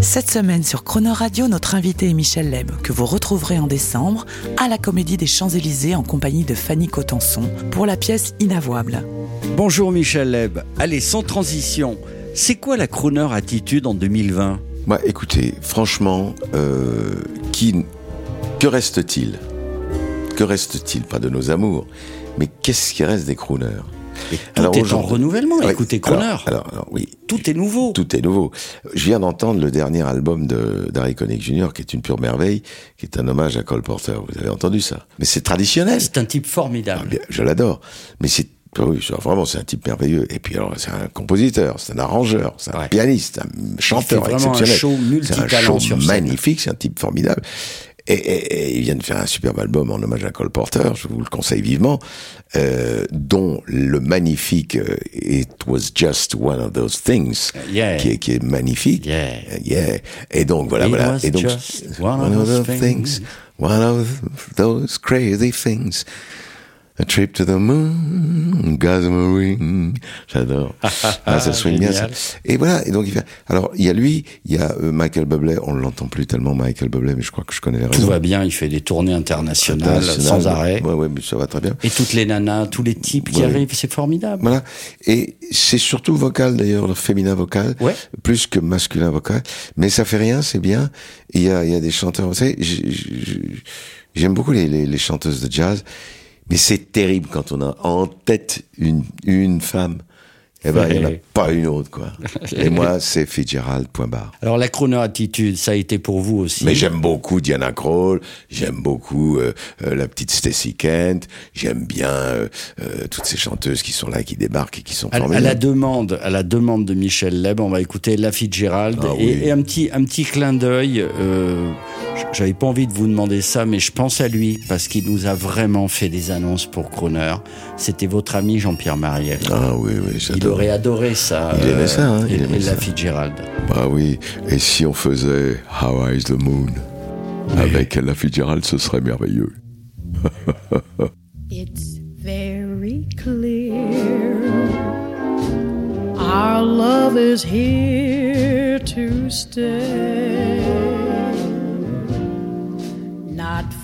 Cette semaine sur Croner Radio, notre invité est Michel Leb, que vous retrouverez en décembre à la Comédie des Champs-Élysées en compagnie de Fanny Cotenson pour la pièce Inavouable. Bonjour Michel Leb. Allez, sans transition, c'est quoi la crooner attitude en 2020 Bah, écoutez, franchement, euh, qui, que reste-t-il? Que reste-t-il? Pas de nos amours, mais qu'est-ce qui reste des crooners Tout est en renouvellement. Ouais, Écoutez, crooner. alors, alors, alors, oui, Tout est nouveau. tout est nouveau. Je viens d'entendre le dernier album de d'Harry Connick Jr., qui est une pure merveille, qui est un hommage à Cole Porter. Vous avez entendu ça Mais c'est traditionnel. C'est un type Ah, formidable. bien, je l'adore. Mais c'est ah oui, c'est- vraiment c'est un type merveilleux. Et puis alors c'est un compositeur, c'est un arrangeur, c'est un Ouais. pianiste, un chanteur exceptionnel. show c'est un multitalent show scène. magnifique, c'est un type formidable. Et, et- et il vient de faire un superbe album en hommage à Cole Porter, je vous le conseille vivement, euh, dont le magnifique euh, It Was Just One of Those Things, Yeah. qui, est, qui est magnifique. Yeah. Euh, yeah. Et donc voilà, It voilà. was Et donc just one of those things. one of those crazy things. A trip to the moon, Gossamer ring. J'adore. ah, ça swing bien ça. Et voilà. Et donc il fait. Alors il y a lui, il y a euh, Michael Bublé. On l'entend plus tellement Michael Bublé, mais je crois que je connais les Tout raisons. va bien, il fait des tournées internationales International. sans arrêt. Ouais, ouais, mais ça va très bien. Et toutes les nanas, tous les types qui Ouais. arrivent, c'est formidable. Voilà. Et c'est surtout vocal d'ailleurs, le féminin vocal, Ouais. plus que masculin vocal. Mais ça fait rien, c'est bien. Il y a, il y a des chanteurs. Vous savez, j'aime beaucoup les, les, les chanteuses de jazz, mais c'est terrible quand on a en tête une, une femme. Eh ben, il n'y en a pas une autre, quoi. Et moi, c'est Fitzgerald, point barre. Alors la crooner attitude, ça a été pour vous aussi? Mais j'aime beaucoup Diana Krall, j'aime beaucoup euh, euh, la petite Stacy Kent, j'aime bien euh, toutes ces chanteuses qui sont là, qui débarquent et qui sont À, à formidables. la demande, à la demande de Michel Leb, on va écouter La Fitzgerald Ah et, oui. et un petit, un petit clin d'œil. Euh, J'avais pas envie de vous demander ça, mais je pense à lui parce qu'il nous a vraiment fait des annonces pour Croner. C'était votre ami Jean-Pierre Mariel. Ah oui, oui, Il j'adore. aurait adoré ça. Il aimait ça, hein, il et, aimait et La ça. Fitzgerald. Ah oui, et si on faisait How Is the Moon avec la Fitzgerald, ce serait merveilleux. It's very clear our love is here to stay.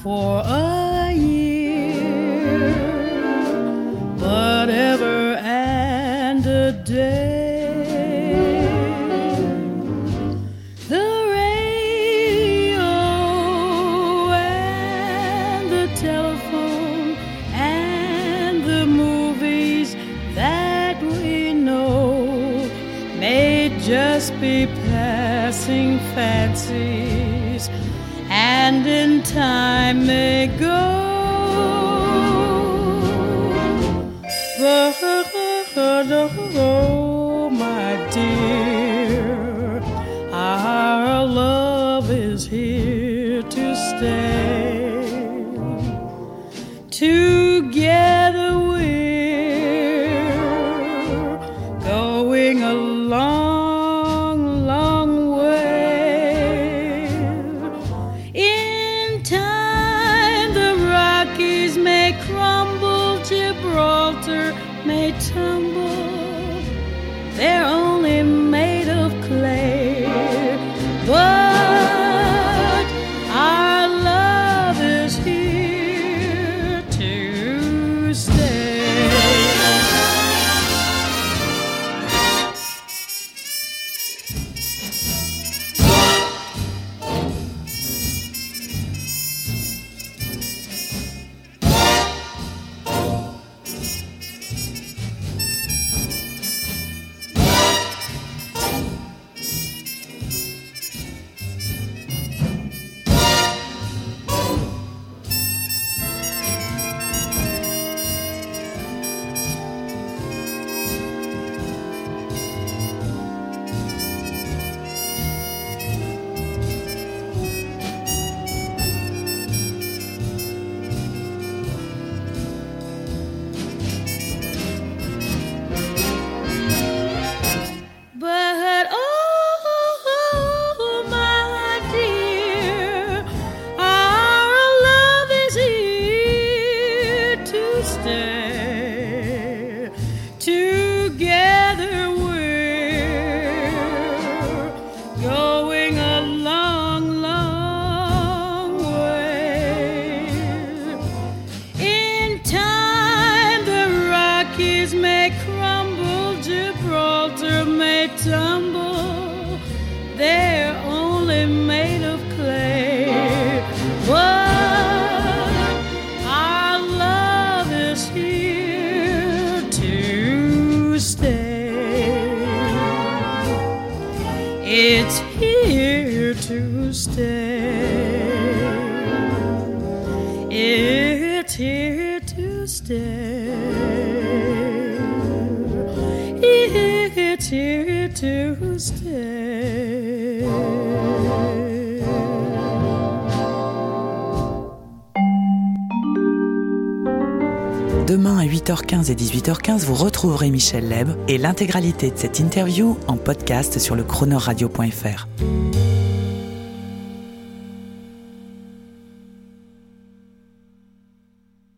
For a year, but ever and a day. The radio and the telephone and the movies that we know may just be passing fancies and in time may go. Oh, my dear, our love is here to stay. Together we're going a Gibraltar may tumble. They're only sister. it's here to stay. It's here to stay. It's here to stay. Demain à 8h15 et 18h15, vous retrouverez Michel Leb et l'intégralité de cette interview en podcast sur le chronoradio.fr.